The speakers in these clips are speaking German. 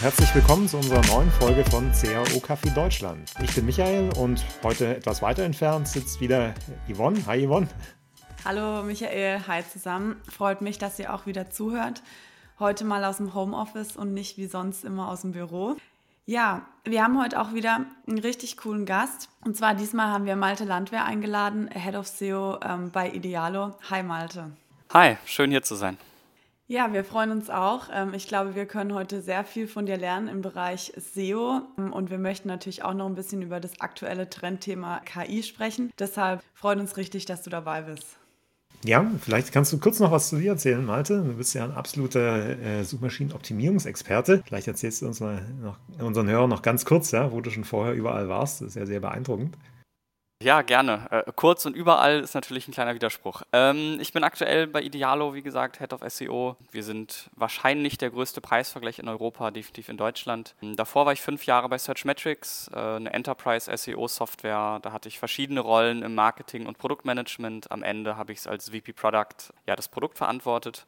und herzlich willkommen zu unserer neuen Folge von CAO Kaffee Deutschland. Ich bin Michael und heute etwas weiter entfernt sitzt wieder Yvonne. Hi Yvonne. Hallo Michael, hi zusammen. Freut mich, dass ihr auch wieder zuhört. Heute mal aus dem Homeoffice und nicht wie sonst immer aus dem Büro. Ja, wir haben heute auch wieder einen richtig coolen Gast. Und zwar diesmal haben wir Malte Landwehr eingeladen, Head of SEO ähm, bei Idealo. Hi Malte. Hi, schön hier zu sein. Ja, wir freuen uns auch. Ähm, ich glaube, wir können heute sehr viel von dir lernen im Bereich SEO und wir möchten natürlich auch noch ein bisschen über das aktuelle Trendthema KI sprechen. Deshalb freuen uns richtig, dass du dabei bist. Ja, vielleicht kannst du kurz noch was zu dir erzählen, Malte. Du bist ja ein absoluter äh, Suchmaschinenoptimierungsexperte. Vielleicht erzählst du uns mal noch, unseren Hörern noch ganz kurz, ja, wo du schon vorher überall warst. Das ist ja sehr beeindruckend. Ja, gerne. Äh, kurz und überall ist natürlich ein kleiner Widerspruch. Ähm, ich bin aktuell bei Idealo, wie gesagt, Head of SEO. Wir sind wahrscheinlich der größte Preisvergleich in Europa, definitiv in Deutschland. Ähm, davor war ich fünf Jahre bei Searchmetrics, äh, eine Enterprise SEO Software. Da hatte ich verschiedene Rollen im Marketing und Produktmanagement. Am Ende habe ich es als VP Product ja das Produkt verantwortet.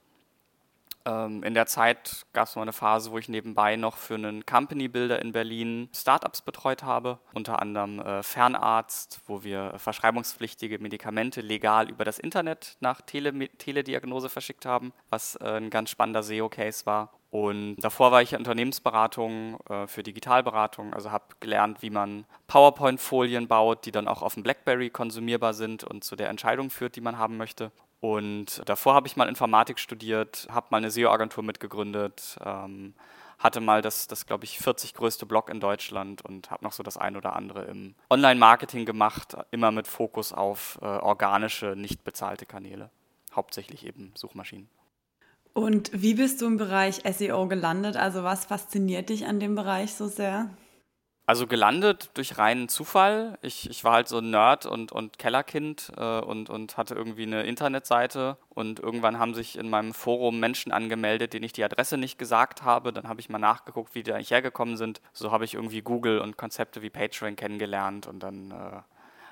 Ähm, in der Zeit gab es mal eine Phase, wo ich nebenbei noch für einen Company Builder in Berlin Startups betreut habe, unter anderem äh, Fernarzt, wo wir verschreibungspflichtige Medikamente legal über das Internet nach Tele Telediagnose verschickt haben, was äh, ein ganz spannender SEO-Case war. Und davor war ich in Unternehmensberatung äh, für Digitalberatung, also habe gelernt, wie man PowerPoint-Folien baut, die dann auch auf dem BlackBerry konsumierbar sind und zu der Entscheidung führt, die man haben möchte. Und davor habe ich mal Informatik studiert, habe mal eine SEO-Agentur mitgegründet, ähm, hatte mal das, das glaube ich, 40 größte Blog in Deutschland und habe noch so das ein oder andere im Online-Marketing gemacht, immer mit Fokus auf äh, organische, nicht bezahlte Kanäle, hauptsächlich eben Suchmaschinen. Und wie bist du im Bereich SEO gelandet? Also was fasziniert dich an dem Bereich so sehr? Also gelandet durch reinen Zufall. Ich, ich war halt so ein Nerd und, und Kellerkind äh, und, und hatte irgendwie eine Internetseite und irgendwann haben sich in meinem Forum Menschen angemeldet, denen ich die Adresse nicht gesagt habe. Dann habe ich mal nachgeguckt, wie die eigentlich hergekommen sind. So habe ich irgendwie Google und Konzepte wie PageRank kennengelernt und dann äh,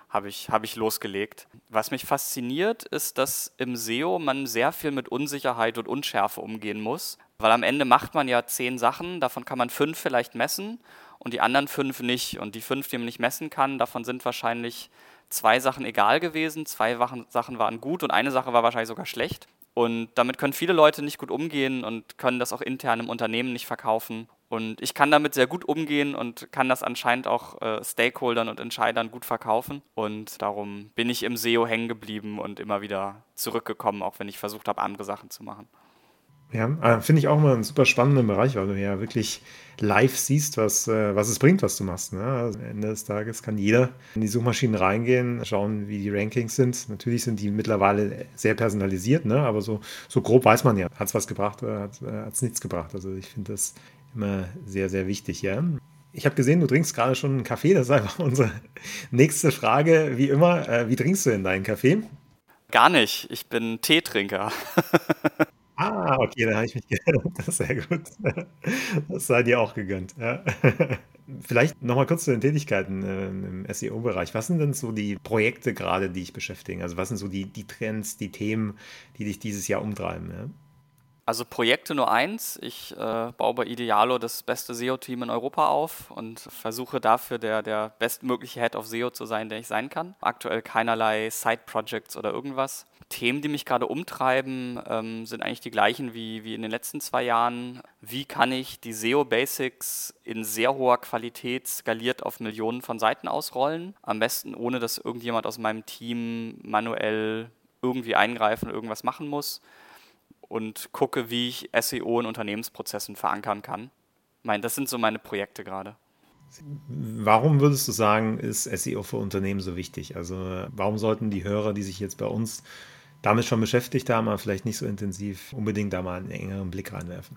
habe ich, hab ich losgelegt. Was mich fasziniert, ist, dass im SEO man sehr viel mit Unsicherheit und Unschärfe umgehen muss. Weil am Ende macht man ja zehn Sachen, davon kann man fünf vielleicht messen und die anderen fünf nicht. Und die fünf, die man nicht messen kann, davon sind wahrscheinlich zwei Sachen egal gewesen, zwei Sachen waren gut und eine Sache war wahrscheinlich sogar schlecht. Und damit können viele Leute nicht gut umgehen und können das auch intern im Unternehmen nicht verkaufen. Und ich kann damit sehr gut umgehen und kann das anscheinend auch äh, Stakeholdern und Entscheidern gut verkaufen. Und darum bin ich im SEO hängen geblieben und immer wieder zurückgekommen, auch wenn ich versucht habe, andere Sachen zu machen. Ja, äh, finde ich auch mal einen super spannenden Bereich, weil du ja wirklich live siehst, was, äh, was es bringt, was du machst. Ne? Also am Ende des Tages kann jeder in die Suchmaschinen reingehen, schauen, wie die Rankings sind. Natürlich sind die mittlerweile sehr personalisiert, ne? aber so, so grob weiß man ja, hat es was gebracht oder hat es äh, nichts gebracht. Also ich finde das immer sehr, sehr wichtig. Ja? Ich habe gesehen, du trinkst gerade schon einen Kaffee. Das ist einfach unsere nächste Frage. Wie immer, wie trinkst du denn deinen Kaffee? Gar nicht. Ich bin Teetrinker. Ah, okay, da habe ich mich gegönnt. Das ist sehr gut. Das sei dir auch gegönnt, ja. Vielleicht nochmal kurz zu den Tätigkeiten äh, im SEO-Bereich. Was sind denn so die Projekte gerade, die dich beschäftigen? Also was sind so die, die Trends, die Themen, die dich dieses Jahr umtreiben? Ja? Also Projekte nur eins. Ich äh, baue bei Idealo das beste SEO-Team in Europa auf und versuche dafür der, der bestmögliche Head of SEO zu sein, der ich sein kann. Aktuell keinerlei Side-Projects oder irgendwas. Themen, die mich gerade umtreiben, ähm, sind eigentlich die gleichen wie, wie in den letzten zwei Jahren. Wie kann ich die SEO-Basics in sehr hoher Qualität skaliert auf Millionen von Seiten ausrollen? Am besten ohne, dass irgendjemand aus meinem Team manuell irgendwie eingreifen, irgendwas machen muss und gucke, wie ich SEO in Unternehmensprozessen verankern kann. Ich meine, das sind so meine Projekte gerade. Warum würdest du sagen, ist SEO für Unternehmen so wichtig? Also warum sollten die Hörer, die sich jetzt bei uns damit schon beschäftigt haben, aber vielleicht nicht so intensiv, unbedingt da mal einen engeren Blick reinwerfen?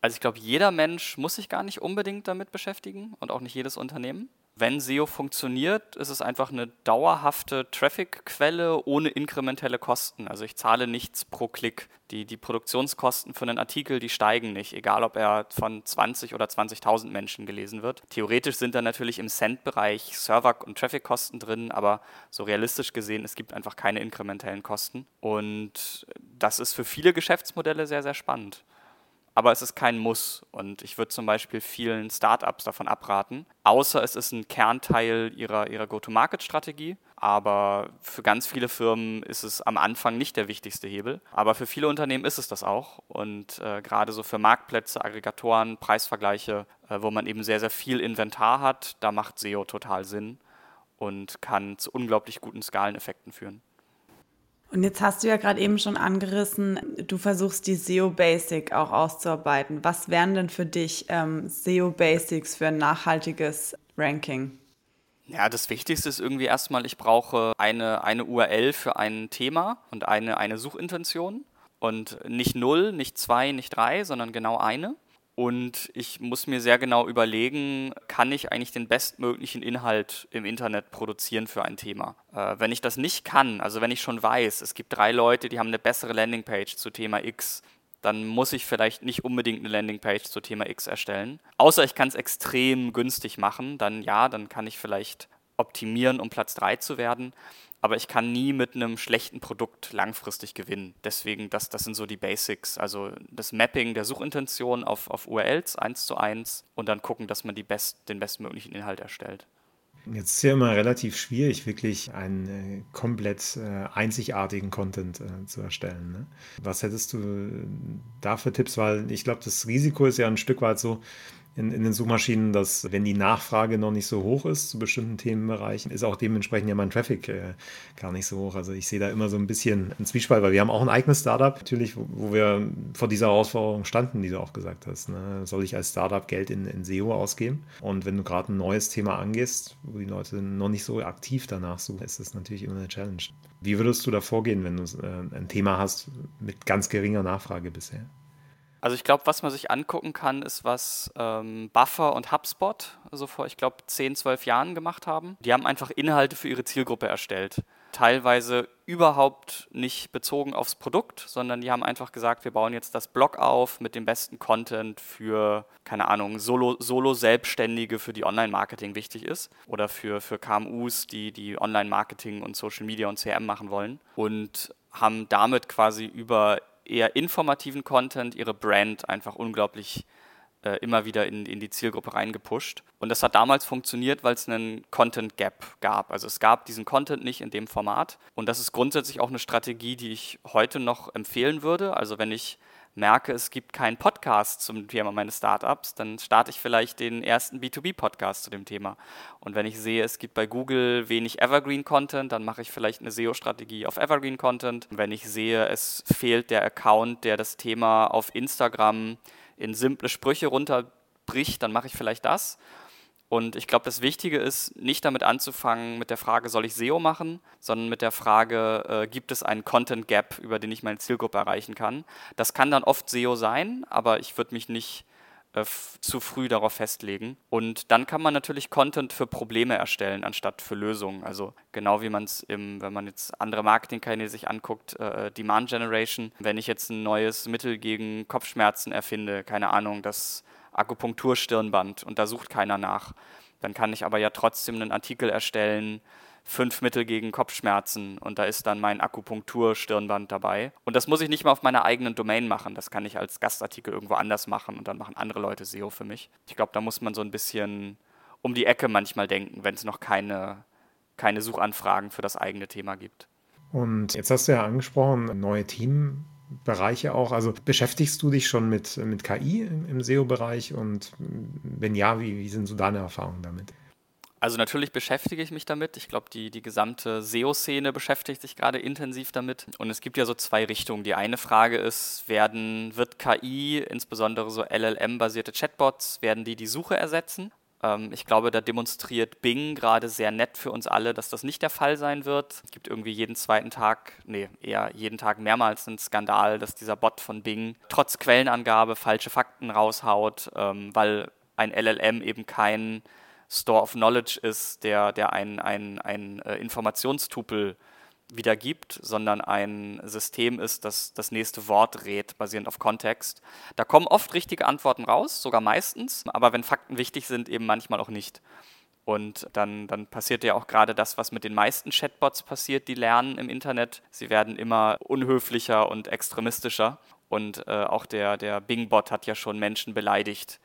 Also ich glaube, jeder Mensch muss sich gar nicht unbedingt damit beschäftigen und auch nicht jedes Unternehmen. Wenn SEO funktioniert, ist es einfach eine dauerhafte Traffic-Quelle ohne inkrementelle Kosten. Also ich zahle nichts pro Klick. Die, die Produktionskosten für einen Artikel, die steigen nicht, egal ob er von 20 oder 20.000 Menschen gelesen wird. Theoretisch sind da natürlich im Cent-Bereich Server- und Traffic-Kosten drin, aber so realistisch gesehen, es gibt einfach keine inkrementellen Kosten. Und das ist für viele Geschäftsmodelle sehr, sehr spannend. Aber es ist kein Muss. Und ich würde zum Beispiel vielen Startups davon abraten, außer es ist ein Kernteil ihrer, ihrer Go-to-Market-Strategie. Aber für ganz viele Firmen ist es am Anfang nicht der wichtigste Hebel. Aber für viele Unternehmen ist es das auch. Und äh, gerade so für Marktplätze, Aggregatoren, Preisvergleiche, äh, wo man eben sehr, sehr viel Inventar hat, da macht SEO total Sinn und kann zu unglaublich guten Skaleneffekten führen. Und jetzt hast du ja gerade eben schon angerissen, du versuchst die SEO Basic auch auszuarbeiten. Was wären denn für dich ähm, SEO Basics für ein nachhaltiges Ranking? Ja, das Wichtigste ist irgendwie erstmal, ich brauche eine, eine URL für ein Thema und eine, eine Suchintention. Und nicht null, nicht zwei, nicht drei, sondern genau eine. Und ich muss mir sehr genau überlegen, kann ich eigentlich den bestmöglichen Inhalt im Internet produzieren für ein Thema? Äh, wenn ich das nicht kann, also wenn ich schon weiß, es gibt drei Leute, die haben eine bessere Landingpage zu Thema X, dann muss ich vielleicht nicht unbedingt eine Landingpage zu Thema X erstellen. Außer ich kann es extrem günstig machen, dann ja, dann kann ich vielleicht optimieren, um Platz 3 zu werden aber ich kann nie mit einem schlechten Produkt langfristig gewinnen. Deswegen, das, das sind so die Basics. Also das Mapping der Suchintention auf, auf URLs eins zu eins und dann gucken, dass man die best, den bestmöglichen Inhalt erstellt. Jetzt ist ja immer relativ schwierig, wirklich einen äh, komplett äh, einzigartigen Content äh, zu erstellen. Ne? Was hättest du da für Tipps? Weil ich glaube, das Risiko ist ja ein Stück weit so, in, in den Suchmaschinen, dass wenn die Nachfrage noch nicht so hoch ist zu bestimmten Themenbereichen, ist auch dementsprechend ja mein Traffic äh, gar nicht so hoch. Also ich sehe da immer so ein bisschen einen Zwiespalt, weil wir haben auch ein eigenes Startup, natürlich, wo, wo wir vor dieser Herausforderung standen, die du auch gesagt hast. Ne? Soll ich als Startup Geld in, in SEO ausgeben? Und wenn du gerade ein neues Thema angehst, wo die Leute noch nicht so aktiv danach suchen, ist das natürlich immer eine Challenge. Wie würdest du da vorgehen, wenn du äh, ein Thema hast mit ganz geringer Nachfrage bisher? Also ich glaube, was man sich angucken kann, ist, was ähm, Buffer und HubSpot so vor, ich glaube, 10, 12 Jahren gemacht haben. Die haben einfach Inhalte für ihre Zielgruppe erstellt. Teilweise überhaupt nicht bezogen aufs Produkt, sondern die haben einfach gesagt, wir bauen jetzt das Blog auf mit dem besten Content für, keine Ahnung, Solo-Selbstständige, Solo für die Online-Marketing wichtig ist oder für, für KMUs, die, die Online-Marketing und Social Media und CRM machen wollen und haben damit quasi über eher informativen Content ihre Brand einfach unglaublich äh, immer wieder in, in die Zielgruppe reingepusht. Und das hat damals funktioniert, weil es einen Content Gap gab. Also es gab diesen Content nicht in dem Format. Und das ist grundsätzlich auch eine Strategie, die ich heute noch empfehlen würde. Also wenn ich merke, es gibt keinen Podcast zum Thema meines Startups, dann starte ich vielleicht den ersten B2B-Podcast zu dem Thema. Und wenn ich sehe, es gibt bei Google wenig Evergreen-Content, dann mache ich vielleicht eine SEO-Strategie auf Evergreen-Content. Wenn ich sehe, es fehlt der Account, der das Thema auf Instagram in simple Sprüche runterbricht, dann mache ich vielleicht das. Und ich glaube, das Wichtige ist, nicht damit anzufangen mit der Frage, soll ich SEO machen, sondern mit der Frage, äh, gibt es einen Content Gap, über den ich meine Zielgruppe erreichen kann. Das kann dann oft SEO sein, aber ich würde mich nicht äh, zu früh darauf festlegen. Und dann kann man natürlich Content für Probleme erstellen, anstatt für Lösungen. Also genau wie man es im, wenn man jetzt andere Marketingkanäle sich anguckt, äh, Demand Generation, wenn ich jetzt ein neues Mittel gegen Kopfschmerzen erfinde, keine Ahnung, das Akupunkturstirnband und da sucht keiner nach. Dann kann ich aber ja trotzdem einen Artikel erstellen, fünf Mittel gegen Kopfschmerzen und da ist dann mein Akupunkturstirnband dabei. Und das muss ich nicht mal auf meiner eigenen Domain machen. Das kann ich als Gastartikel irgendwo anders machen und dann machen andere Leute SEO für mich. Ich glaube, da muss man so ein bisschen um die Ecke manchmal denken, wenn es noch keine, keine Suchanfragen für das eigene Thema gibt. Und jetzt hast du ja angesprochen, neue Team Bereiche auch? Also beschäftigst du dich schon mit, mit KI im, im SEO-Bereich und wenn ja, wie, wie sind so deine Erfahrungen damit? Also natürlich beschäftige ich mich damit. Ich glaube, die, die gesamte SEO-Szene beschäftigt sich gerade intensiv damit. Und es gibt ja so zwei Richtungen. Die eine Frage ist, werden, wird KI, insbesondere so LLM-basierte Chatbots, werden die die Suche ersetzen? Ähm, ich glaube, da demonstriert Bing gerade sehr nett für uns alle, dass das nicht der Fall sein wird. Es gibt irgendwie jeden zweiten Tag, nee, eher jeden Tag mehrmals einen Skandal, dass dieser Bot von Bing trotz Quellenangabe falsche Fakten raushaut, ähm, weil ein LLM eben kein Store of Knowledge ist, der, der ein, ein, ein äh, Informationstupel wiedergibt, sondern ein System ist, das das nächste Wort rät, basierend auf Kontext. Da kommen oft richtige Antworten raus, sogar meistens, aber wenn Fakten wichtig sind, eben manchmal auch nicht. Und dann, dann passiert ja auch gerade das, was mit den meisten Chatbots passiert, die lernen im Internet. Sie werden immer unhöflicher und extremistischer. Und äh, auch der, der Bing-Bot hat ja schon Menschen beleidigt,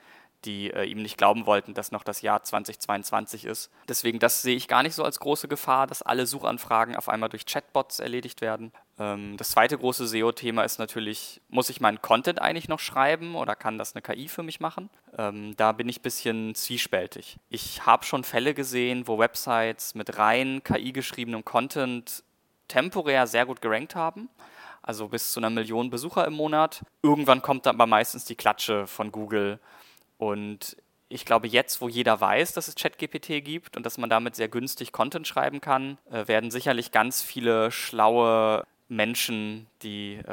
die äh, ihm nicht glauben wollten, dass noch das Jahr 2022 ist. Deswegen, das sehe ich gar nicht so als große Gefahr, dass alle Suchanfragen auf einmal durch Chatbots erledigt werden. Ähm, das zweite große SEO-Thema ist natürlich, muss ich meinen Content eigentlich noch schreiben oder kann das eine KI für mich machen? Ähm, da bin ich ein bisschen zwiespältig. Ich habe schon Fälle gesehen, wo Websites mit rein KI geschriebenem Content temporär sehr gut gerankt haben also bis zu einer Million Besucher im Monat. Irgendwann kommt dann aber meistens die Klatsche von Google und ich glaube, jetzt, wo jeder weiß, dass es ChatGPT gibt und dass man damit sehr günstig Content schreiben kann, äh, werden sicherlich ganz viele schlaue Menschen, die, äh,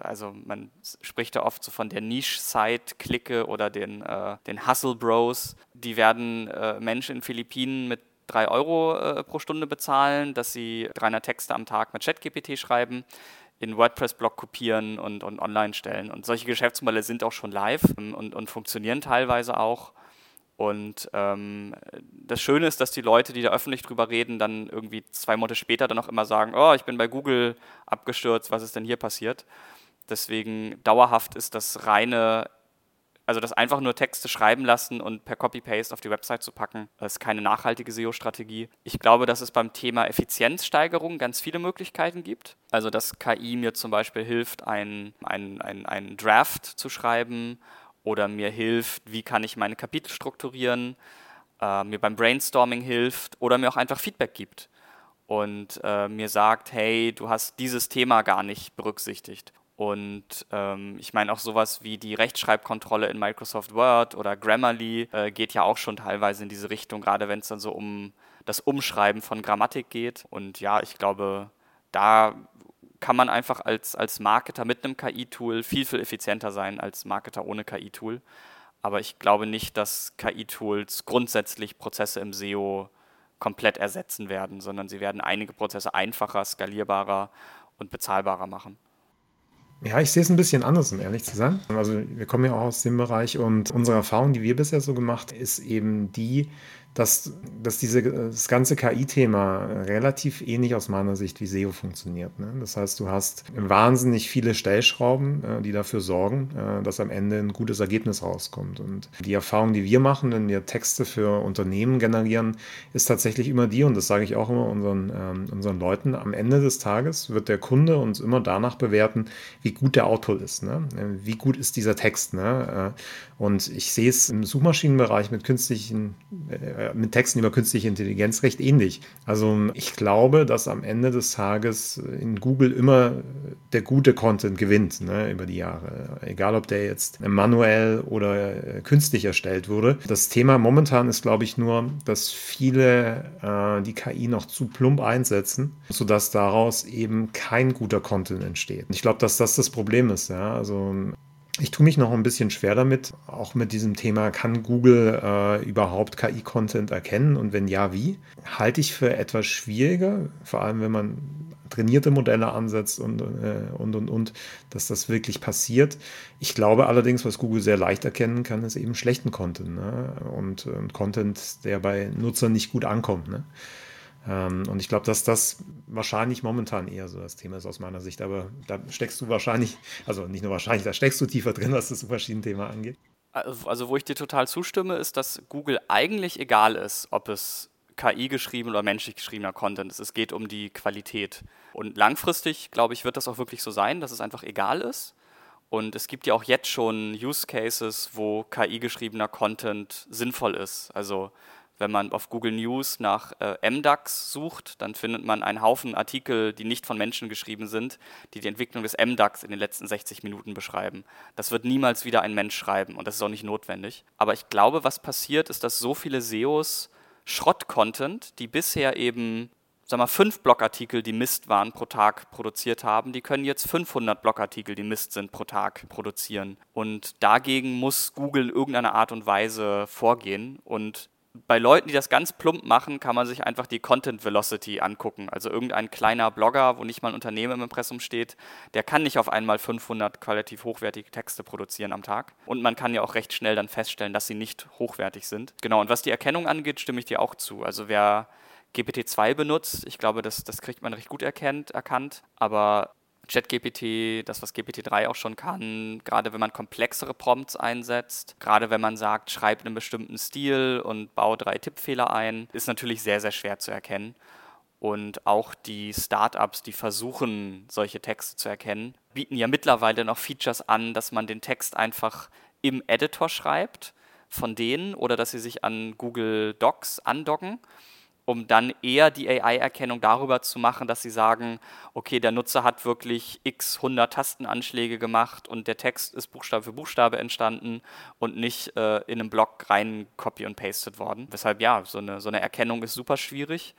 also man spricht da oft so von der Niche-Site-Clique oder den, äh, den Hustle Bros, die werden äh, Menschen in Philippinen mit 3 Euro äh, pro Stunde bezahlen, dass sie 300 Texte am Tag mit ChatGPT schreiben in WordPress-Blog kopieren und, und online stellen. Und solche Geschäftsmodelle sind auch schon live ähm, und, und funktionieren teilweise auch. Und ähm, das Schöne ist, dass die Leute, die da öffentlich drüber reden, dann irgendwie zwei Monate später dann auch immer sagen, oh, ich bin bei Google abgestürzt, was ist denn hier passiert? Deswegen dauerhaft ist das reine also das einfach nur Texte schreiben lassen und per Copy-Paste auf die Website zu packen, ist keine nachhaltige SEO-Strategie. Ich glaube, dass es beim Thema Effizienzsteigerung ganz viele Möglichkeiten gibt. Also dass KI mir zum Beispiel hilft, einen ein, ein Draft zu schreiben oder mir hilft, wie kann ich meine Kapitel strukturieren, äh, mir beim Brainstorming hilft oder mir auch einfach Feedback gibt und äh, mir sagt, hey, du hast dieses Thema gar nicht berücksichtigt. Und ähm, ich meine auch sowas wie die Rechtschreibkontrolle in Microsoft Word oder Grammarly äh, geht ja auch schon teilweise in diese Richtung, gerade wenn es dann so um das Umschreiben von Grammatik geht. Und ja, ich glaube, da kann man einfach als, als Marketer mit einem KI-Tool viel, viel effizienter sein als Marketer ohne KI-Tool. Aber ich glaube nicht, dass KI-Tools grundsätzlich Prozesse im SEO komplett ersetzen werden, sondern sie werden einige Prozesse einfacher, skalierbarer und bezahlbarer machen. Ja, ich sehe es ein bisschen anders, um ehrlich zu sein. Also wir kommen ja auch aus dem Bereich und unsere Erfahrung, die wir bisher so gemacht, ist eben die, dass, dass diese, das ganze KI-Thema relativ ähnlich aus meiner Sicht wie SEO funktioniert. Ne? Das heißt, du hast wahnsinnig viele Stellschrauben, äh, die dafür sorgen, äh, dass am Ende ein gutes Ergebnis rauskommt. Und die Erfahrung, die wir machen, wenn wir Texte für Unternehmen generieren, ist tatsächlich immer die, und das sage ich auch immer unseren, ähm, unseren Leuten, am Ende des Tages wird der Kunde uns immer danach bewerten, wie gut der Autor ist. Ne? Wie gut ist dieser Text. Ne? Äh, und ich sehe es im Suchmaschinenbereich mit künstlichen äh, mit Texten über künstliche Intelligenz recht ähnlich. Also ich glaube, dass am Ende des Tages in Google immer der gute Content gewinnt ne, über die Jahre. Egal, ob der jetzt manuell oder äh, künstlich erstellt wurde. Das Thema momentan ist, glaube ich, nur, dass viele äh, die KI noch zu plump einsetzen, sodass daraus eben kein guter Content entsteht. Ich glaube, dass das das Problem ist. Ja? Also ich tue mich noch ein bisschen schwer damit, auch mit diesem Thema, kann Google äh, überhaupt KI-Content erkennen und wenn ja, wie? Halte ich für etwas schwieriger, vor allem wenn man trainierte Modelle ansetzt und, äh, und, und, und, dass das wirklich passiert. Ich glaube allerdings, was Google sehr leicht erkennen kann, ist eben schlechten Content ne? und, und Content, der bei Nutzern nicht gut ankommt. Ne? Ähm, und ich glaube, dass das wahrscheinlich momentan eher so das Thema ist aus meiner Sicht. Aber da steckst du wahrscheinlich, also nicht nur wahrscheinlich, da steckst du tiefer drin, was das Suchmaschinenthema angeht. Also, also, wo ich dir total zustimme, ist, dass Google eigentlich egal ist, ob es KI geschrieben oder menschlich geschriebener Content ist. Es geht um die Qualität. Und langfristig, glaube ich, wird das auch wirklich so sein, dass es einfach egal ist. Und es gibt ja auch jetzt schon Use Cases, wo KI geschriebener Content sinnvoll ist. Also wenn man auf Google News nach äh, MDAX sucht, dann findet man einen Haufen Artikel, die nicht von Menschen geschrieben sind, die die Entwicklung des MDAX in den letzten 60 Minuten beschreiben. Das wird niemals wieder ein Mensch schreiben und das ist auch nicht notwendig. Aber ich glaube, was passiert, ist, dass so viele SEOs Schrott-Content, die bisher eben sag mal, fünf Blogartikel, die Mist waren, pro Tag produziert haben, die können jetzt 500 Blogartikel, die Mist sind, pro Tag produzieren. Und dagegen muss Google in irgendeiner Art und Weise vorgehen. Und bei Leuten, die das ganz plump machen, kann man sich einfach die Content Velocity angucken. Also irgendein kleiner Blogger, wo nicht mal ein Unternehmen im Impressum steht, der kann nicht auf einmal 500 qualitativ hochwertige Texte produzieren am Tag. Und man kann ja auch recht schnell dann feststellen, dass sie nicht hochwertig sind. Genau, und was die Erkennung angeht, stimme ich dir auch zu. Also wer GPT-2 benutzt, ich glaube, das, das kriegt man recht gut erkennt, erkannt. Aber ChatGPT, das, was GPT-3 auch schon kann, gerade wenn man komplexere Prompts einsetzt, gerade wenn man sagt, schreib einen bestimmten Stil und baue drei Tippfehler ein, ist natürlich sehr, sehr schwer zu erkennen. Und auch die Startups, die versuchen, solche Texte zu erkennen, bieten ja mittlerweile noch Features an, dass man den Text einfach im Editor schreibt von denen oder dass sie sich an Google Docs andocken um dann eher die AI-Erkennung darüber zu machen, dass sie sagen, okay, der Nutzer hat wirklich x 100 Tastenanschläge gemacht und der Text ist Buchstabe für Buchstabe entstanden und nicht äh, in einem Block rein copy und pasted worden. Weshalb ja, so eine, so eine Erkennung ist super schwierig.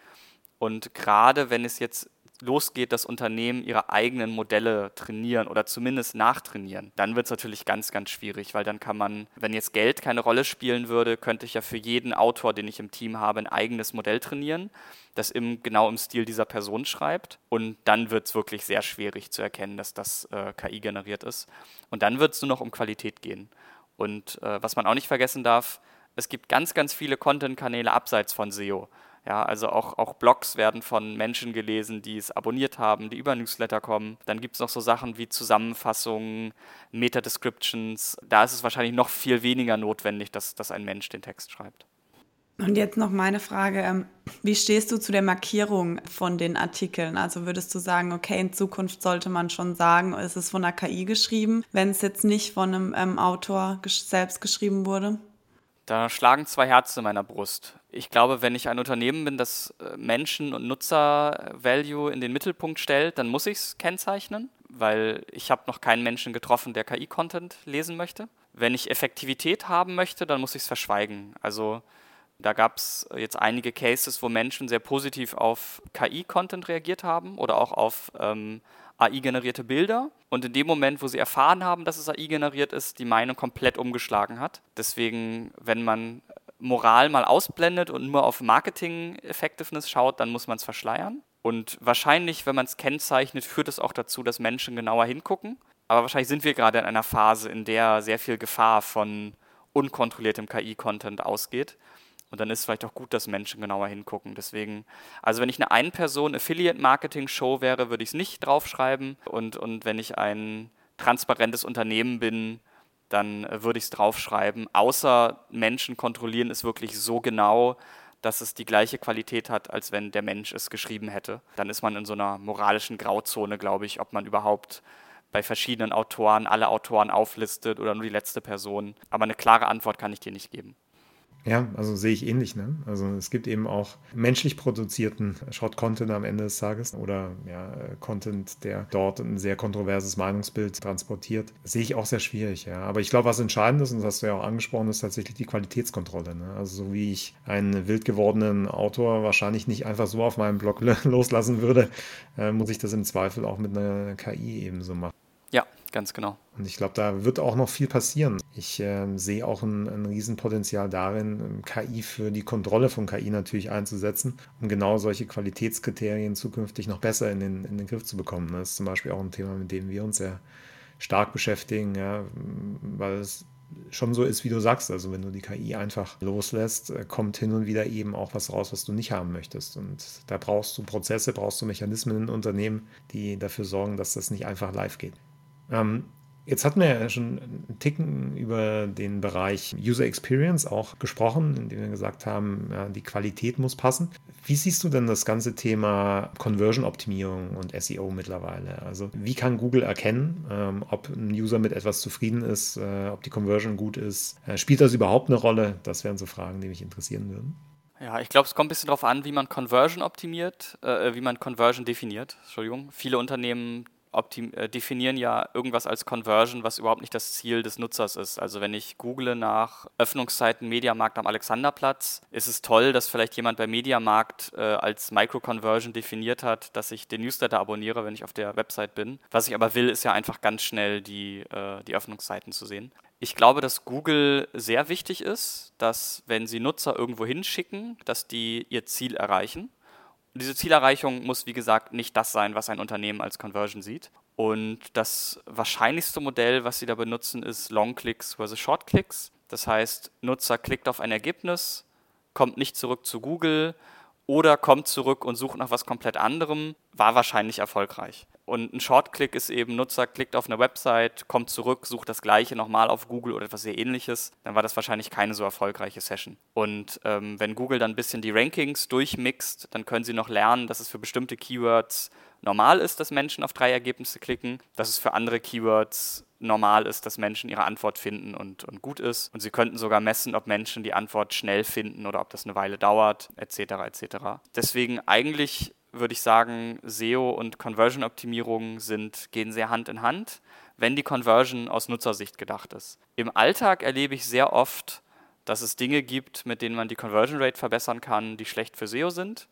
Und gerade wenn es jetzt losgeht, dass Unternehmen ihre eigenen Modelle trainieren oder zumindest nachtrainieren, dann wird es natürlich ganz, ganz schwierig, weil dann kann man, wenn jetzt Geld keine Rolle spielen würde, könnte ich ja für jeden Autor, den ich im Team habe, ein eigenes Modell trainieren, das im, genau im Stil dieser Person schreibt. Und dann wird es wirklich sehr schwierig zu erkennen, dass das äh, KI generiert ist. Und dann wird es nur noch um Qualität gehen. Und äh, was man auch nicht vergessen darf, es gibt ganz, ganz viele Content-Kanäle abseits von SEO. Ja, also auch, auch Blogs werden von Menschen gelesen, die es abonniert haben, die über Newsletter kommen. Dann gibt es noch so Sachen wie Zusammenfassungen, Meta-Descriptions. Da ist es wahrscheinlich noch viel weniger notwendig, dass, dass ein Mensch den Text schreibt. Und jetzt noch meine Frage, ähm, wie stehst du zu der Markierung von den Artikeln? Also würdest du sagen, okay, in Zukunft sollte man schon sagen, es ist von einer KI geschrieben, wenn es jetzt nicht von einem ähm, Autor selbst geschrieben wurde? Da schlagen zwei Herzen in meiner Brust. Ich glaube, wenn ich ein Unternehmen bin, das äh, Menschen- und Nutzer-Value in den Mittelpunkt stellt, dann muss ich es kennzeichnen, weil ich habe noch keinen Menschen getroffen, der KI-Content lesen möchte. Wenn ich Effektivität haben möchte, dann muss ich es verschweigen. Also da gab es jetzt einige Cases, wo Menschen sehr positiv auf KI-Content reagiert haben oder auch auf ähm, AI-generierte Bilder und in dem Moment, wo sie erfahren haben, dass es AI generiert ist, die Meinung komplett umgeschlagen hat. Deswegen, wenn man Moral mal ausblendet und nur auf Marketing-Effectiveness schaut, dann muss man es verschleiern. Und wahrscheinlich, wenn man es kennzeichnet, führt es auch dazu, dass Menschen genauer hingucken. Aber wahrscheinlich sind wir gerade in einer Phase, in der sehr viel Gefahr von unkontrolliertem KI-Content ausgeht. Und dann ist es vielleicht auch gut, dass Menschen genauer hingucken. Deswegen, also wenn ich eine Ein-Person-Affiliate-Marketing-Show wäre, würde ich es nicht draufschreiben. Und, und wenn ich ein transparentes Unternehmen bin, dann würde ich es draufschreiben. Außer Menschen kontrollieren es wirklich so genau, dass es die gleiche Qualität hat, als wenn der Mensch es geschrieben hätte. Dann ist man in so einer moralischen Grauzone, glaube ich, ob man überhaupt bei verschiedenen Autoren alle Autoren auflistet oder nur die letzte Person. Aber eine klare Antwort kann ich dir nicht geben. Ja, also sehe ich ähnlich. Ne? Also es gibt eben auch menschlich produzierten Short-Content am Ende des Tages oder ja, Content, der dort ein sehr kontroverses Meinungsbild transportiert. Sehe ich auch sehr schwierig. Ja. Aber ich glaube, was entscheidend ist, und das hast du ja auch angesprochen, ist tatsächlich die Qualitätskontrolle. Ne? Also so wie ich einen wild gewordenen Autor wahrscheinlich nicht einfach so auf meinem Blog loslassen würde, äh, muss ich das im Zweifel auch mit einer KI ebenso machen. Ja, ganz genau. Und ich glaube, da wird auch noch viel passieren. Ich äh, sehe auch ein, ein Riesenpotenzial darin, KI für die Kontrolle von KI natürlich einzusetzen, um genau solche Qualitätskriterien zukünftig noch besser in den, in den Griff zu bekommen. Das ist zum Beispiel auch ein Thema, mit dem wir uns sehr stark beschäftigen, ja, weil es schon so ist, wie du sagst. Also wenn du die KI einfach loslässt, äh, kommt hin und wieder eben auch was raus, was du nicht haben möchtest. Und da brauchst du Prozesse, brauchst du Mechanismen in Unternehmen, die dafür sorgen, dass das nicht einfach live geht. Ähm, Jetzt hatten wir ja schon einen Ticken über den Bereich User Experience auch gesprochen, indem wir gesagt haben, ja, die Qualität muss passen. Wie siehst du denn das ganze Thema Conversion-Optimierung und SEO mittlerweile? Also wie kann Google erkennen, ähm, ob ein User mit etwas zufrieden ist, äh, ob die Conversion gut ist? Äh, spielt das überhaupt eine Rolle? Das wären so Fragen, die mich interessieren würden. Ja, ich glaube, es kommt ein bisschen darauf an, wie man Conversion optimiert, äh, wie man Conversion definiert. Entschuldigung. Viele Unternehmen äh, definieren ja irgendwas als Conversion, was überhaupt nicht das Ziel des Nutzers ist. Also wenn ich google nach Öffnungszeiten Mediamarkt am Alexanderplatz, ist es toll, dass vielleicht jemand bei Mediamarkt äh, als Micro-Conversion definiert hat, dass ich den Newsletter abonniere, wenn ich auf der Website bin. Was ich aber will, ist ja einfach ganz schnell die, äh, die Öffnungszeiten zu sehen. Ich glaube, dass Google sehr wichtig ist, dass wenn sie Nutzer irgendwo hinschicken, dass die ihr Ziel erreichen diese Zielerreichung muss, wie gesagt, nicht das sein, was ein Unternehmen als Conversion sieht. Und das wahrscheinlichste Modell, was sie da benutzen, ist Long-Clicks versus Short-Clicks. Das heißt, Nutzer klickt auf ein Ergebnis, kommt nicht zurück zu Google oder kommt zurück und sucht nach was komplett anderem, war wahrscheinlich erfolgreich. Und ein Shortclick ist eben, Nutzer klickt auf eine Website, kommt zurück, sucht das gleiche nochmal auf Google oder etwas sehr ähnliches, dann war das wahrscheinlich keine so erfolgreiche Session. Und ähm, wenn Google dann ein bisschen die Rankings durchmixt, dann können sie noch lernen, dass es für bestimmte Keywords normal ist, dass Menschen auf drei Ergebnisse klicken, dass es für andere Keywords normal ist, dass Menschen ihre Antwort finden und, und gut ist. Und sie könnten sogar messen, ob Menschen die Antwort schnell finden oder ob das eine Weile dauert, etc. etc. Deswegen eigentlich würde ich sagen, SEO und Conversion-Optimierung gehen sehr Hand in Hand, wenn die Conversion aus Nutzersicht gedacht ist. Im Alltag erlebe ich sehr oft, dass es Dinge gibt, mit denen man die Conversion Rate verbessern kann, die schlecht für SEO sind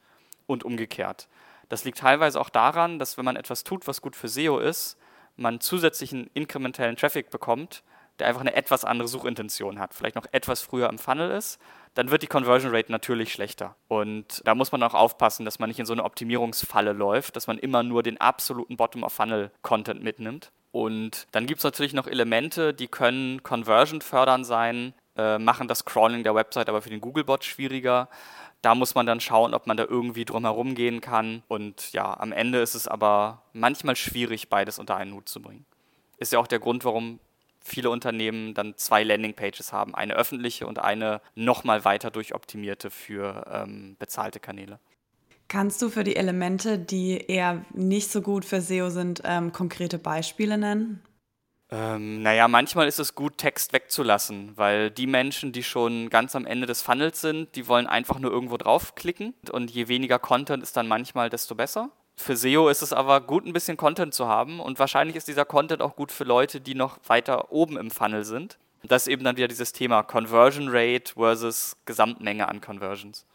und umgekehrt. Das liegt teilweise auch daran, dass wenn man etwas tut, was gut für SEO ist, man zusätzlichen inkrementellen Traffic bekommt, der einfach eine etwas andere Suchintention hat, vielleicht noch etwas früher im Funnel ist, dann wird die Conversion Rate natürlich schlechter. Und da muss man auch aufpassen, dass man nicht in so eine Optimierungsfalle läuft, dass man immer nur den absoluten Bottom-of-Funnel-Content mitnimmt. Und dann gibt es natürlich noch Elemente, die können Conversion fördern sein, äh, machen das Crawling der Website aber für den Googlebot schwieriger. Da muss man dann schauen, ob man da irgendwie drumherum gehen kann. Und ja, am Ende ist es aber manchmal schwierig, beides unter einen Hut zu bringen. Ist ja auch der Grund, warum viele Unternehmen dann zwei Landingpages haben, eine öffentliche und eine nochmal weiter durchoptimierte für ähm, bezahlte Kanäle. Kannst du für die Elemente, die eher nicht so gut für SEO sind, ähm, konkrete Beispiele nennen? Ähm, naja, manchmal ist es gut, Text wegzulassen, weil die Menschen, die schon ganz am Ende des Funnels sind, die wollen einfach nur irgendwo draufklicken und je weniger Content ist dann manchmal, desto besser. Für SEO ist es aber gut, ein bisschen Content zu haben und wahrscheinlich ist dieser Content auch gut für Leute, die noch weiter oben im Funnel sind. Das ist eben dann wieder dieses Thema Conversion Rate versus Gesamtmenge an Conversions.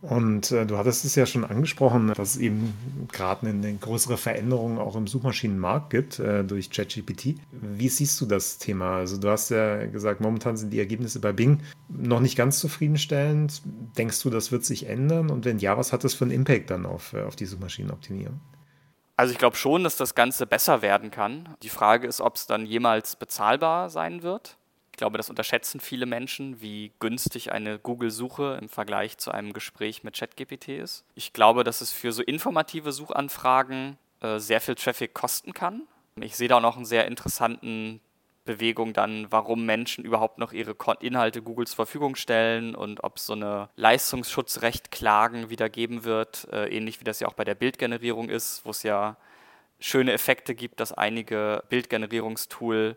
Und äh, du hattest es ja schon angesprochen, dass es eben gerade eine, eine, größere Veränderung auch im Suchmaschinenmarkt gibt äh, durch ChatGPT. Wie siehst du das Thema? Also du hast ja gesagt, momentan sind die Ergebnisse bei Bing noch nicht ganz zufriedenstellend. Denkst du, das wird sich ändern? Und wenn ja, was hat das für einen Impact dann auf, äh, auf die Suchmaschinenoptimierung? Also ich glaube schon, dass das Ganze besser werden kann. Die Frage ist, ob es dann jemals bezahlbar sein wird. Ich glaube, das unterschätzen viele Menschen, wie günstig eine Google-Suche im Vergleich zu einem Gespräch mit ChatGPT ist. Ich glaube, dass es für so informative Suchanfragen äh, sehr viel Traffic kosten kann. Ich sehe da noch einen sehr interessanten Bewegung dann, warum Menschen überhaupt noch ihre Inhalte Google zur Verfügung stellen und ob es so eine Leistungsschutzrechtklagen wieder geben wird, äh, ähnlich wie das ja auch bei der Bildgenerierung ist, wo es ja schöne Effekte gibt, dass einige Bildgenerierungstool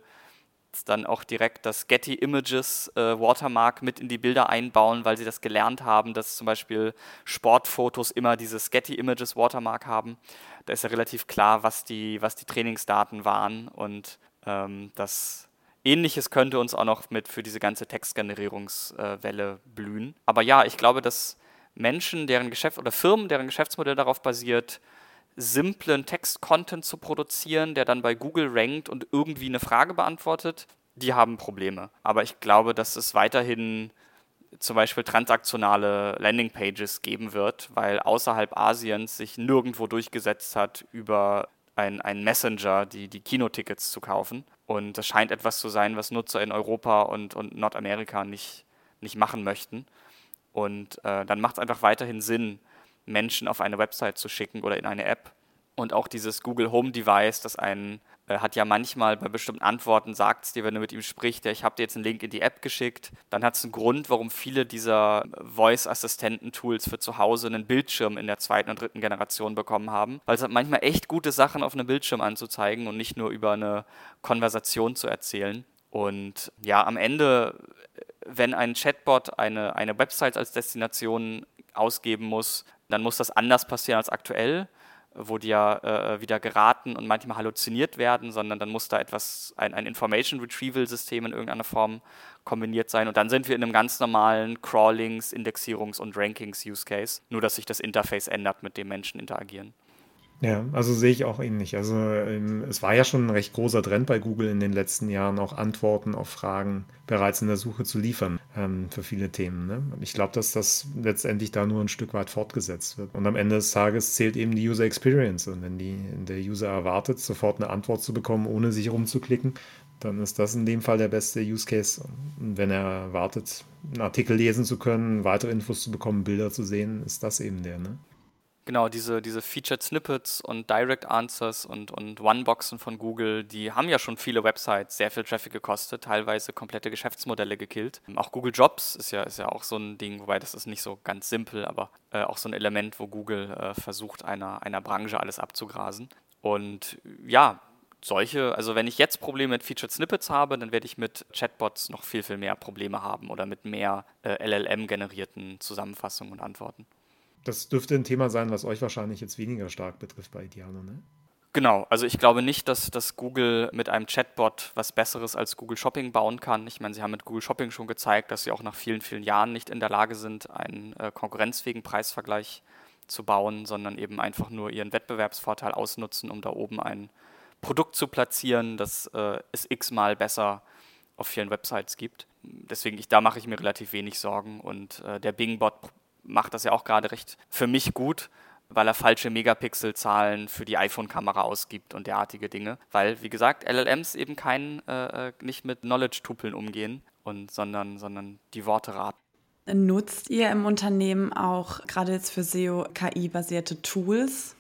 dann auch direkt das Getty Images äh, Watermark mit in die Bilder einbauen, weil sie das gelernt haben, dass zum Beispiel Sportfotos immer dieses Getty Images Watermark haben. Da ist ja relativ klar, was die, was die Trainingsdaten waren und ähm, das Ähnliches könnte uns auch noch mit für diese ganze Textgenerierungswelle äh, blühen. Aber ja, ich glaube, dass Menschen, deren Geschäft oder Firmen, deren Geschäftsmodell darauf basiert, simplen Text-Content zu produzieren, der dann bei Google rankt und irgendwie eine Frage beantwortet, die haben Probleme. Aber ich glaube, dass es weiterhin zum Beispiel transaktionale Landingpages geben wird, weil außerhalb Asiens sich nirgendwo durchgesetzt hat, über einen Messenger die, die Kinotickets zu kaufen. Und das scheint etwas zu sein, was Nutzer in Europa und, und Nordamerika nicht, nicht machen möchten. Und äh, dann macht es einfach weiterhin Sinn, Menschen auf eine Website zu schicken oder in eine App. Und auch dieses Google Home Device, das einen äh, hat ja manchmal bei bestimmten Antworten, sagt es dir, wenn du mit ihm sprichst, ja, ich habe dir jetzt einen Link in die App geschickt, dann hat es einen Grund, warum viele dieser Voice-Assistenten-Tools für zu Hause einen Bildschirm in der zweiten und dritten Generation bekommen haben, weil es hat manchmal echt gute Sachen auf einem Bildschirm anzuzeigen und nicht nur über eine Konversation zu erzählen. Und ja, am Ende, wenn ein Chatbot eine, eine Website als Destination ausgeben muss, dann muss das anders passieren als aktuell, wo die ja äh, wieder geraten und manchmal halluziniert werden, sondern dann muss da etwas, ein, ein Information Retrieval System in irgendeiner Form kombiniert sein. Und dann sind wir in einem ganz normalen Crawlings, Indexierungs- und Rankings-Use Case, nur dass sich das Interface ändert, mit dem Menschen interagieren. Ja, also sehe ich auch ähnlich. Also ähm, es war ja schon ein recht großer Trend bei Google in den letzten Jahren, auch Antworten auf Fragen bereits in der Suche zu liefern ähm, für viele Themen. Ne? Ich glaube, dass das letztendlich da nur ein Stück weit fortgesetzt wird. Und am Ende des Tages zählt eben die User Experience. Und wenn die, der User erwartet, sofort eine Antwort zu bekommen, ohne sich rumzuklicken, dann ist das in dem Fall der beste Use Case. Und wenn er erwartet, einen Artikel lesen zu können, weitere Infos zu bekommen, Bilder zu sehen, ist das eben der. Ne? Genau, diese, diese Featured Snippets und Direct Answers und, und One-Boxen von Google, die haben ja schon viele Websites sehr viel Traffic gekostet, teilweise komplette Geschäftsmodelle gekillt. Auch Google Jobs ist ja, ist ja auch so ein Ding, wobei das ist nicht so ganz simpel, aber äh, auch so ein Element, wo Google äh, versucht, einer, einer Branche alles abzugrasen. Und ja, solche, also wenn ich jetzt Probleme mit Featured Snippets habe, dann werde ich mit Chatbots noch viel, viel mehr Probleme haben oder mit mehr äh, LLM-generierten Zusammenfassungen und Antworten. Das dürfte ein Thema sein, was euch wahrscheinlich jetzt weniger stark betrifft bei Idealo, ne? Genau, also ich glaube nicht, dass, dass Google mit einem Chatbot was Besseres als Google Shopping bauen kann. Ich meine, sie haben mit Google Shopping schon gezeigt, dass sie auch nach vielen, vielen Jahren nicht in der Lage sind, einen äh, konkurrenzfähigen Preisvergleich zu bauen, sondern eben einfach nur ihren Wettbewerbsvorteil ausnutzen, um da oben ein Produkt zu platzieren, das äh, es x-mal besser auf vielen Websites gibt. Deswegen, ich, da mache ich mir relativ wenig Sorgen und äh, der Bing-Bot macht das ja auch gerade recht für mich gut, weil er falsche Megapixelzahlen für die iPhone-Kamera ausgibt und derartige Dinge. Weil, wie gesagt, LLMs eben kein, äh, äh, nicht mit Knowledge-Tupeln umgehen, und, sondern, sondern die Worte raten. Nutzt ihr im Unternehmen auch gerade jetzt für SEO KI-basierte Tools?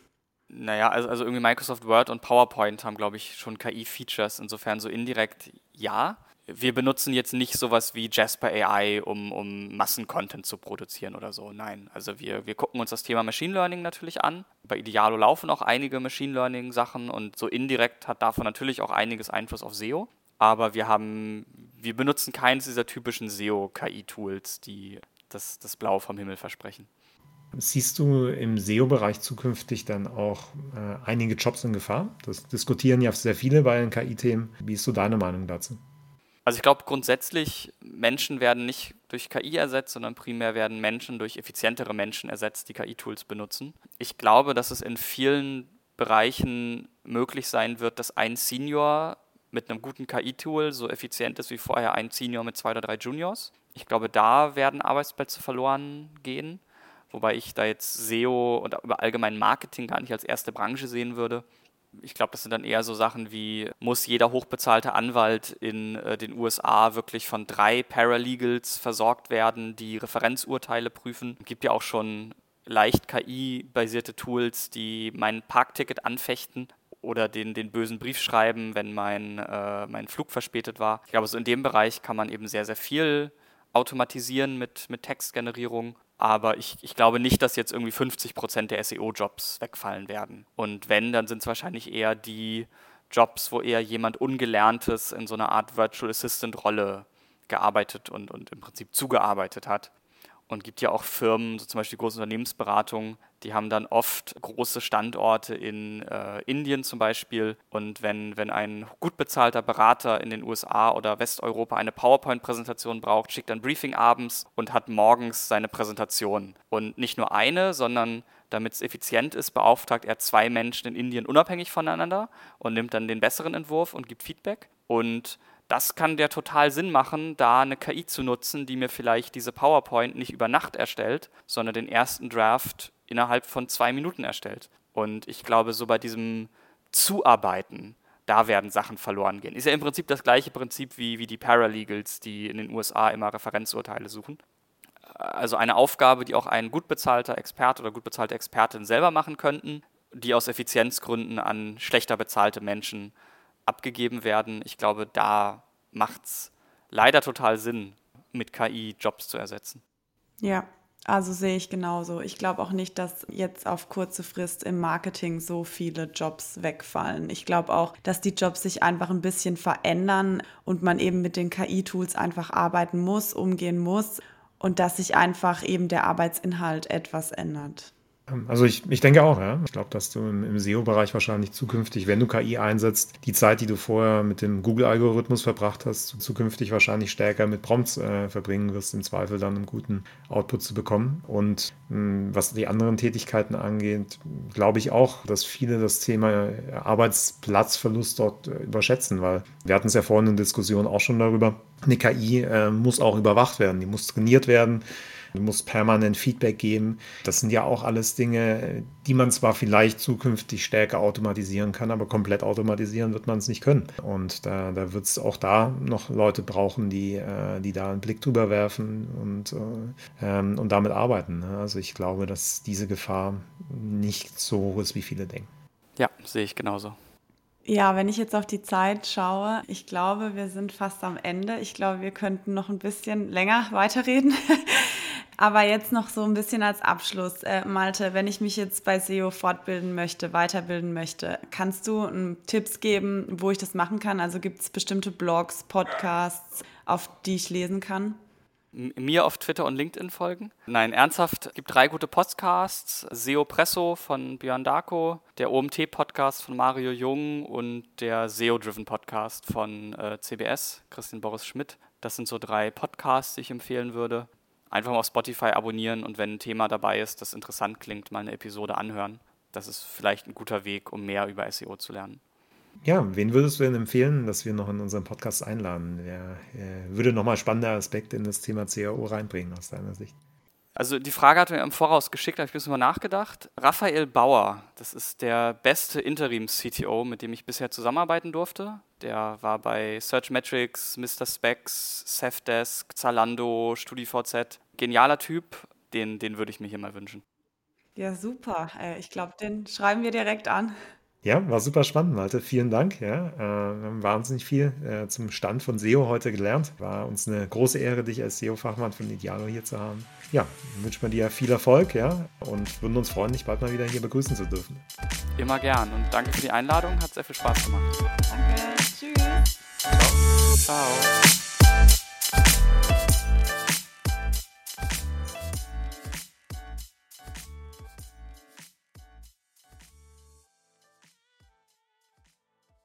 Naja, also, also irgendwie Microsoft Word und PowerPoint haben, glaube ich, schon KI-Features. Insofern so indirekt ja wir benutzen jetzt nicht sowas wie Jasper AI, um, um Massencontent zu produzieren oder so. Nein, also wir, wir gucken uns das Thema Machine Learning natürlich an. Bei Idealo laufen auch einige Machine Learning Sachen und so indirekt hat davon natürlich auch einiges Einfluss auf SEO. Aber wir haben, wir benutzen keines dieser typischen SEO-KI-Tools, die das, das Blau vom Himmel versprechen. Siehst du im SEO-Bereich zukünftig dann auch äh, einige Jobs in Gefahr? Das diskutieren ja sehr viele bei den KI-Themen. Wie ist so deine Meinung dazu? Also ich glaube grundsätzlich, Menschen werden nicht durch KI ersetzt, sondern primär werden Menschen durch effizientere Menschen ersetzt, die KI-Tools benutzen. Ich glaube, dass es in vielen Bereichen möglich sein wird, dass ein Senior mit einem guten KI-Tool so effizient ist wie vorher ein Senior mit zwei oder drei Juniors. Ich glaube, da werden Arbeitsplätze verloren gehen, wobei ich da jetzt SEO und allgemein Marketing gar nicht als erste Branche sehen würde ich glaube, das sind dann eher so Sachen wie, muss jeder hochbezahlte Anwalt in äh, den USA wirklich von drei Paralegals versorgt werden, die Referenzurteile prüfen. Es gibt ja auch schon leicht KI-basierte Tools, die mein Parkticket anfechten oder den, den bösen Brief schreiben, wenn mein, äh, mein Flug verspätet war. Ich glaube, so in dem Bereich kann man eben sehr, sehr viel automatisieren mit, mit Textgenerierung aber ich, ich glaube nicht, dass jetzt irgendwie 50 Prozent der SEO-Jobs wegfallen werden. Und wenn, dann sind es wahrscheinlich eher die Jobs, wo eher jemand Ungelerntes in so einer Art Virtual Assistant-Rolle gearbeitet und, und im Prinzip zugearbeitet hat und gibt ja auch Firmen, so zum Beispiel große Unternehmensberatungen, die haben dann oft große Standorte in äh, Indien zum Beispiel. Und wenn, wenn ein gut bezahlter Berater in den USA oder Westeuropa eine PowerPoint-Präsentation braucht, schickt ein Briefing abends und hat morgens seine Präsentation. Und nicht nur eine, sondern damit es effizient ist, beauftragt er zwei Menschen in Indien unabhängig voneinander und nimmt dann den besseren Entwurf und gibt Feedback. Und das kann der total Sinn machen, da eine KI zu nutzen, die mir vielleicht diese PowerPoint nicht über Nacht erstellt, sondern den ersten Draft innerhalb von zwei Minuten erstellt. Und ich glaube, so bei diesem Zuarbeiten, da werden Sachen verloren gehen. Ist ja im Prinzip das gleiche Prinzip wie, wie die Paralegals, die in den USA immer Referenzurteile suchen. Also eine Aufgabe, die auch ein gut bezahlter Experte oder gut bezahlte Expertin selber machen könnten, die aus Effizienzgründen an schlechter bezahlte Menschen abgegeben werden. Ich glaube, da macht es leider total Sinn, mit KI Jobs zu ersetzen. Ja, also sehe ich genauso. Ich glaube auch nicht, dass jetzt auf kurze Frist im Marketing so viele Jobs wegfallen. Ich glaube auch, dass die Jobs sich einfach ein bisschen verändern und man eben mit den KI-Tools einfach arbeiten muss, umgehen muss und dass sich einfach eben der Arbeitsinhalt etwas ändert. Also ich, ich denke auch, ja. Ich glaube, dass du im, im SEO-Bereich wahrscheinlich zukünftig, wenn du KI einsetzt, die Zeit, die du vorher mit dem Google-Algorithmus verbracht hast, zukünftig wahrscheinlich stärker mit Prompts äh, verbringen wirst, im Zweifel dann einen guten Output zu bekommen. Und mh, was die anderen Tätigkeiten angeht, glaube ich auch, dass viele das Thema Arbeitsplatzverlust dort äh, überschätzen, weil wir hatten es ja vorhin in der Diskussion auch schon darüber, eine KI äh, muss auch überwacht werden, die muss trainiert werden Du musst permanent Feedback geben. Das sind ja auch alles Dinge, die man zwar vielleicht zukünftig stärker automatisieren kann, aber komplett automatisieren wird man es nicht können. Und da, da wird es auch da noch Leute brauchen, die, äh, die da einen Blick drüber werfen und, äh, ähm, und damit arbeiten. Ne? Also ich glaube, dass diese Gefahr nicht so hoch ist, wie viele denken. Ja, sehe ich genauso. Ja, wenn ich jetzt auf die Zeit schaue, ich glaube, wir sind fast am Ende. Ich glaube, wir könnten noch ein bisschen länger weiterreden. Aber jetzt noch so ein bisschen als Abschluss. Äh, Malte, wenn ich mich jetzt bei SEO fortbilden möchte, weiterbilden möchte, kannst du um, Tipps geben, wo ich das machen kann? Also gibt es bestimmte Blogs, Podcasts, auf die ich lesen kann? mir auf Twitter und LinkedIn folgen. Nein, ernsthaft, es gibt drei gute Podcasts. SEO Presso von Björn Darko, der OMT-Podcast von Mario Jung und der SEO-Driven Podcast von äh, CBS, Christian Boris Schmidt. Das sind so drei Podcasts, die ich empfehlen würde. Einfach mal auf Spotify abonnieren und wenn ein Thema dabei ist, das interessant klingt, mal eine Episode anhören. Das ist vielleicht ein guter Weg, um mehr über SEO zu lernen. Ja, wen würdest du denn empfehlen, dass wir noch in unseren Podcast einladen? Wer äh, würde nochmal spannende Aspekte in das Thema CAO reinbringen aus deiner Sicht? Also die Frage hat mir im Voraus geschickt, habe ich ein bisschen mal nachgedacht. Raphael Bauer, das ist der beste Interims-CTO, mit dem ich bisher zusammenarbeiten durfte. Der war bei Searchmetrics, Mr. Specs, Safdesk, Zalando, StudiVZ. Genialer Typ, den, den würde ich mir hier mal wünschen. Ja, super. Äh, ich glaube, den schreiben wir direkt an. Ja, war super spannend, Malte. Vielen Dank. Ja, äh, wir haben wahnsinnig viel äh, zum Stand von SEO heute gelernt. War uns eine große Ehre, dich als SEO-Fachmann von Idealo hier zu haben. Ja, wünschen wir dir viel Erfolg, ja, und würden uns freuen, dich bald mal wieder hier begrüßen zu dürfen. Immer gern und danke für die Einladung. Hat sehr viel Spaß gemacht. Oh.